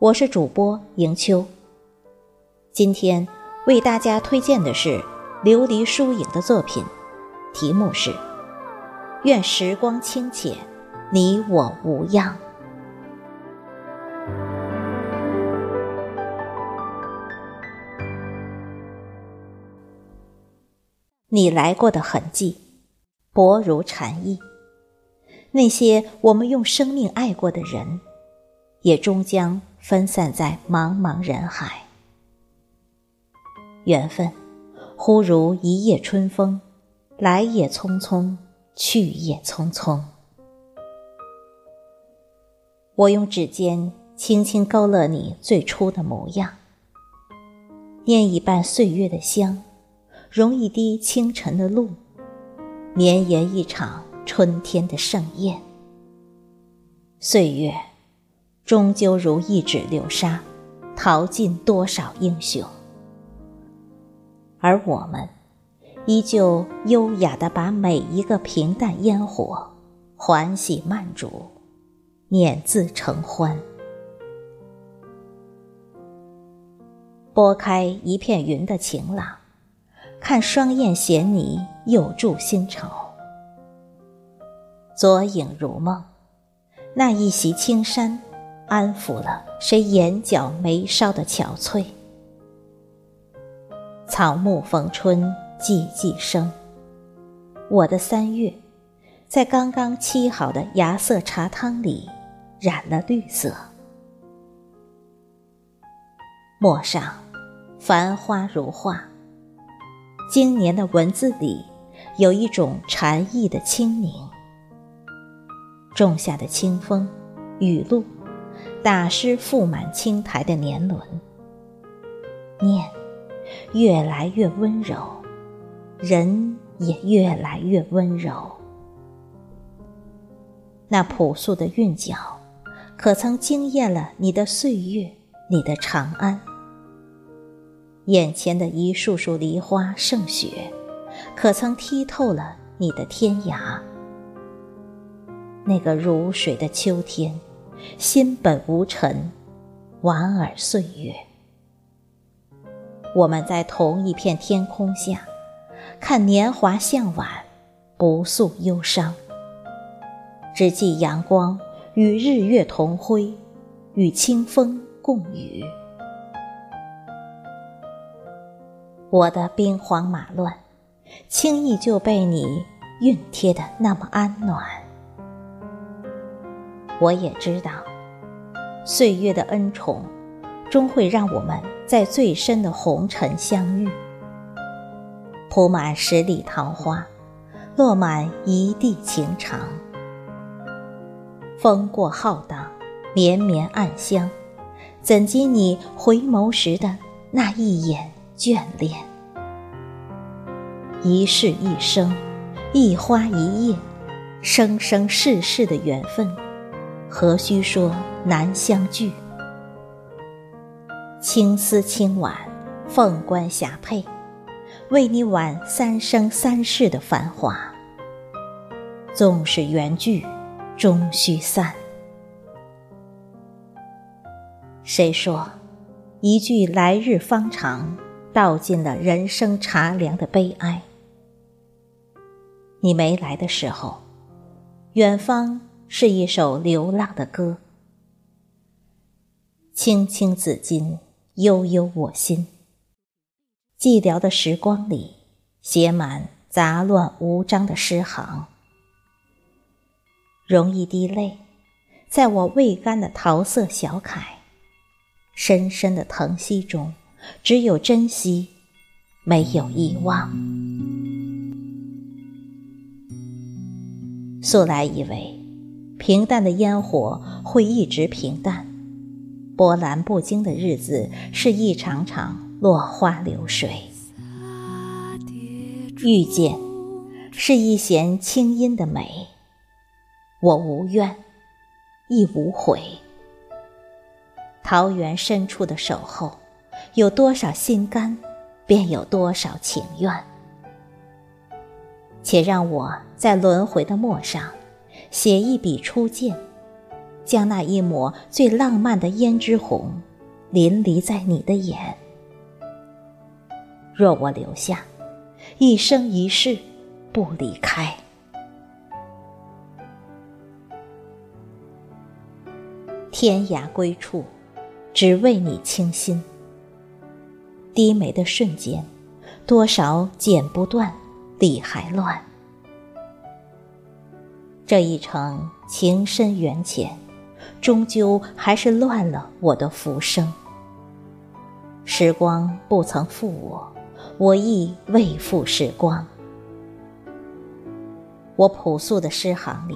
我是主播迎秋。今天为大家推荐的是琉璃疏影的作品，题目是《愿时光清浅，你我无恙》。你来过的痕迹，薄如蝉翼。那些我们用生命爱过的人，也终将分散在茫茫人海。缘分，忽如一夜春风，来也匆匆，去也匆匆。我用指尖轻轻勾勒你最初的模样，念一半岁月的香。融一滴清晨的露，绵延一场春天的盛宴。岁月，终究如一指流沙，淘尽多少英雄。而我们，依旧优雅地把每一个平淡烟火，欢喜慢煮，碾字成欢。拨开一片云的晴朗。看双燕衔泥，又筑新巢。左影如梦，那一袭青衫，安抚了谁眼角眉梢的憔悴。草木逢春，寂寂生。我的三月，在刚刚沏好的芽色茶汤里，染了绿色。陌上，繁花如画。今年的文字里，有一种禅意的清明。仲夏的清风，雨露，打湿覆满青苔的年轮。念，越来越温柔，人也越来越温柔。那朴素的韵脚，可曾惊艳了你的岁月，你的长安？眼前的一束束梨花胜雪，可曾剔透了你的天涯？那个如水的秋天，心本无尘，莞尔岁月。我们在同一片天空下，看年华向晚，不诉忧伤，只记阳光与日月同辉，与清风共语。我的兵荒马乱，轻易就被你熨贴的那么安暖。我也知道，岁月的恩宠，终会让我们在最深的红尘相遇。铺满十里桃花，落满一地情长。风过浩荡，绵绵暗香，怎及你回眸时的那一眼？眷恋，一世一生，一花一叶，生生世世的缘分，何须说难相聚？青丝青挽，凤冠霞帔，为你挽三生三世的繁华。纵使缘聚，终须散。谁说一句来日方长？道尽了人生茶凉的悲哀。你没来的时候，远方是一首流浪的歌。青青子衿，悠悠我心。寂寥的时光里，写满杂乱无章的诗行。融一滴泪，在我未干的桃色小楷，深深的疼惜中。只有珍惜，没有遗忘。素来以为，平淡的烟火会一直平淡，波澜不惊的日子是一场场落花流水。遇见，是一弦清音的美。我无怨，亦无悔。桃源深处的守候，有多少心甘，便有多少情愿。且让我在轮回的陌上，写一笔初见，将那一抹最浪漫的胭脂红，淋漓在你的眼。若我留下，一生一世不离开。天涯归处，只为你倾心。低眉的瞬间，多少剪不断，理还乱。这一程情深缘浅，终究还是乱了我的浮生。时光不曾负我，我亦未负时光。我朴素的诗行里，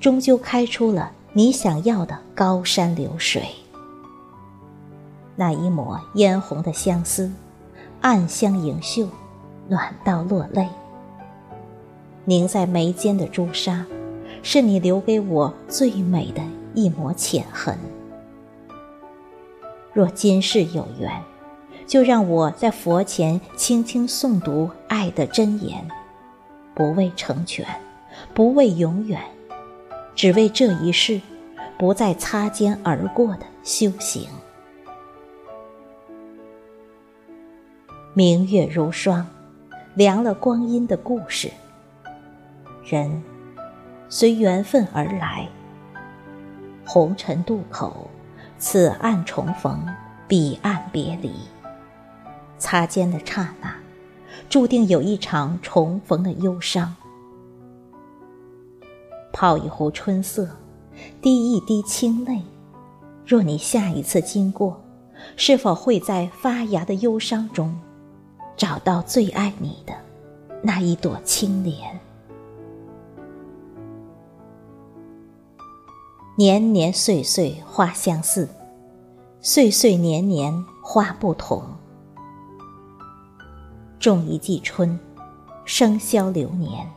终究开出了。你想要的高山流水，那一抹嫣红的相思，暗香盈袖，暖到落泪。凝在眉间的朱砂，是你留给我最美的一抹浅痕。若今世有缘，就让我在佛前轻轻诵读爱的真言，不为成全，不为永远。只为这一世，不再擦肩而过的修行。明月如霜，凉了光阴的故事。人随缘分而来，红尘渡口，此岸重逢，彼岸别离。擦肩的刹那，注定有一场重逢的忧伤。泡一壶春色，滴一滴清泪。若你下一次经过，是否会在发芽的忧伤中，找到最爱你的那一朵青莲？年年岁岁花相似，岁岁年年花不同。种一季春，生肖流年。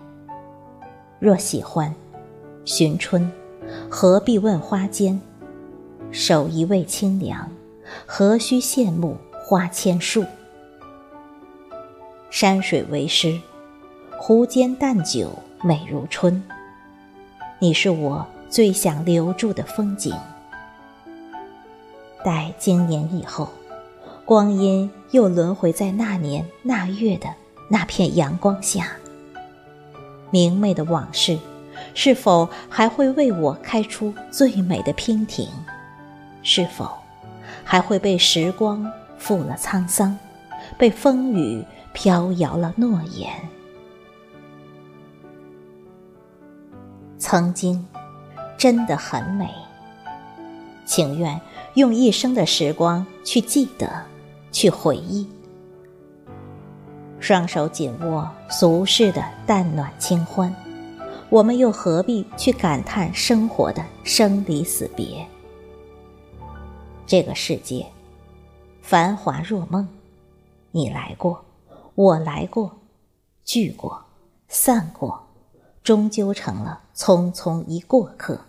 若喜欢。寻春，何必问花间？守一味清凉，何须羡慕花千树？山水为诗，湖间淡酒美如春。你是我最想留住的风景。待经年以后，光阴又轮回在那年那月的那片阳光下，明媚的往事。是否还会为我开出最美的娉婷？是否还会被时光负了沧桑，被风雨飘摇了诺言？曾经真的很美，情愿用一生的时光去记得，去回忆。双手紧握俗世的淡暖清欢。我们又何必去感叹生活的生离死别？这个世界，繁华若梦，你来过，我来过，聚过，散过，终究成了匆匆一过客，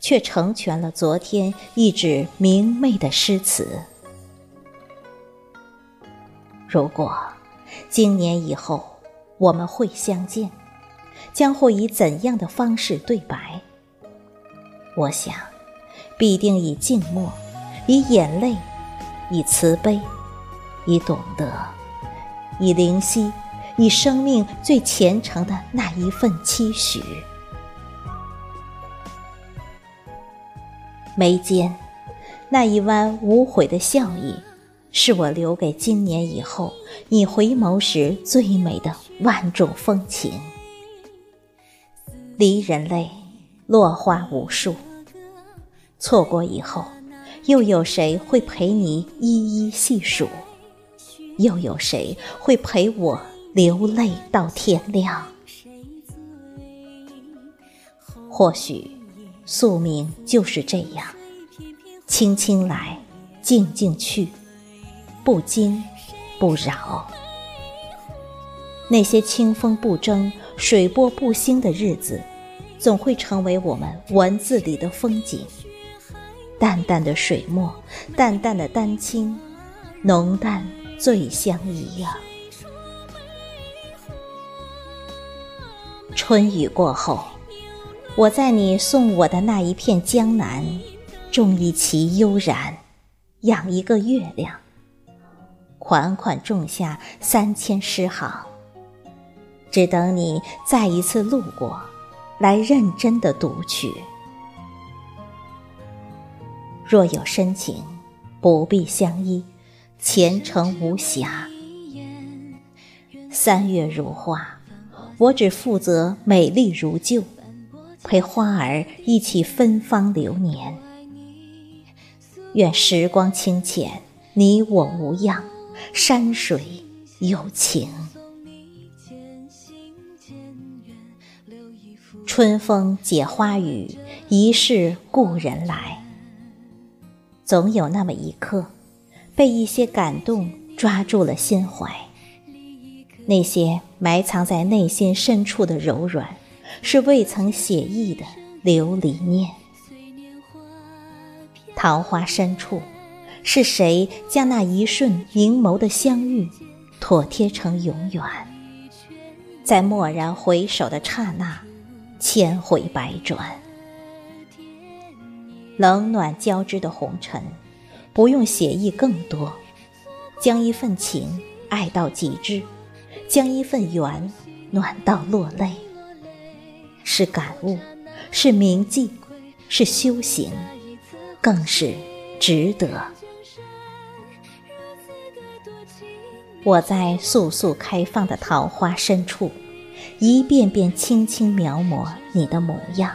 却成全了昨天一纸明媚的诗词。如果今年以后我们会相见。将会以怎样的方式对白？我想，必定以静默，以眼泪，以慈悲，以懂得，以灵犀，以生命最虔诚的那一份期许。眉间那一弯无悔的笑意，是我留给今年以后你回眸时最美的万种风情。离人泪，落花无数。错过以后，又有谁会陪你一一细数？又有谁会陪我流泪到天亮？或许，宿命就是这样，轻轻来，静静去，不惊不扰。那些清风不争、水波不兴的日子，总会成为我们文字里的风景。淡淡的水墨，淡淡的丹青，浓淡最相宜呀。春雨过后，我在你送我的那一片江南，种一畦悠然，养一个月亮，款款种下三千诗行，只等你再一次路过，来认真的读取。若有深情，不必相依，前程无瑕。三月如画。我只负责美丽如旧，陪花儿一起芬芳流年。愿时光清浅，你我无恙，山水有情。春风解花雨，疑是故人来。总有那么一刻，被一些感动抓住了心怀。那些埋藏在内心深处的柔软，是未曾写意的流离念。桃花深处，是谁将那一瞬凝眸的相遇，妥贴成永远？在蓦然回首的刹那，千回百转。冷暖交织的红尘，不用写意更多，将一份情爱到极致。将一份缘暖到落泪，是感悟，是铭记，是修行，更是值得。我在素素开放的桃花深处，一遍遍轻轻描摹你的模样。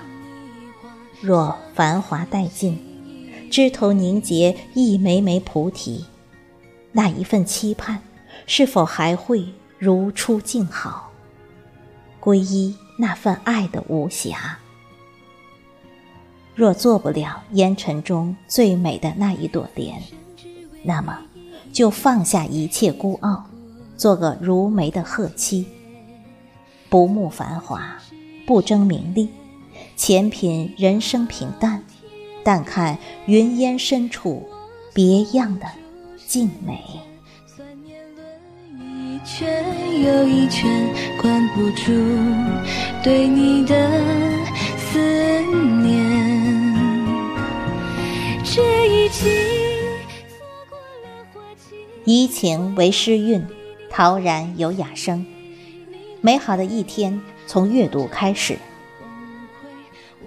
若繁华殆尽，枝头凝结一枚枚菩提，那一份期盼，是否还会？如初静好，皈依那份爱的无瑕。若做不了烟尘中最美的那一朵莲，那么就放下一切孤傲，做个如梅的鹤栖。不慕繁华，不争名利，浅品人生平淡，但看云烟深处别样的静美。圈有一圈，关不住对你的思念。这一季错过了花期。怡情为诗韵，陶然有雅声。美好的一天从阅读开始。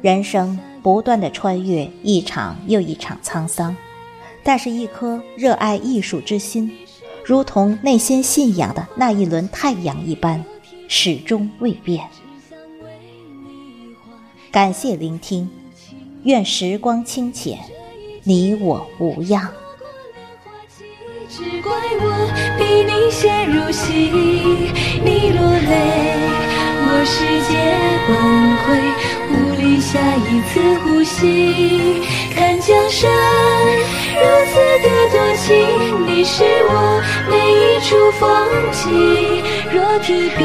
人生不断的穿越一场又一场沧桑，但是一颗热爱艺术之心。如同内心信仰的那一轮太阳一般，始终未变。感谢聆听，愿时光清浅，你我无恙。只怪我逼你陷入戏，你落泪，我世界崩溃，无力下一次呼吸。看江山如此的多情，你是我每一。处风景，若提笔，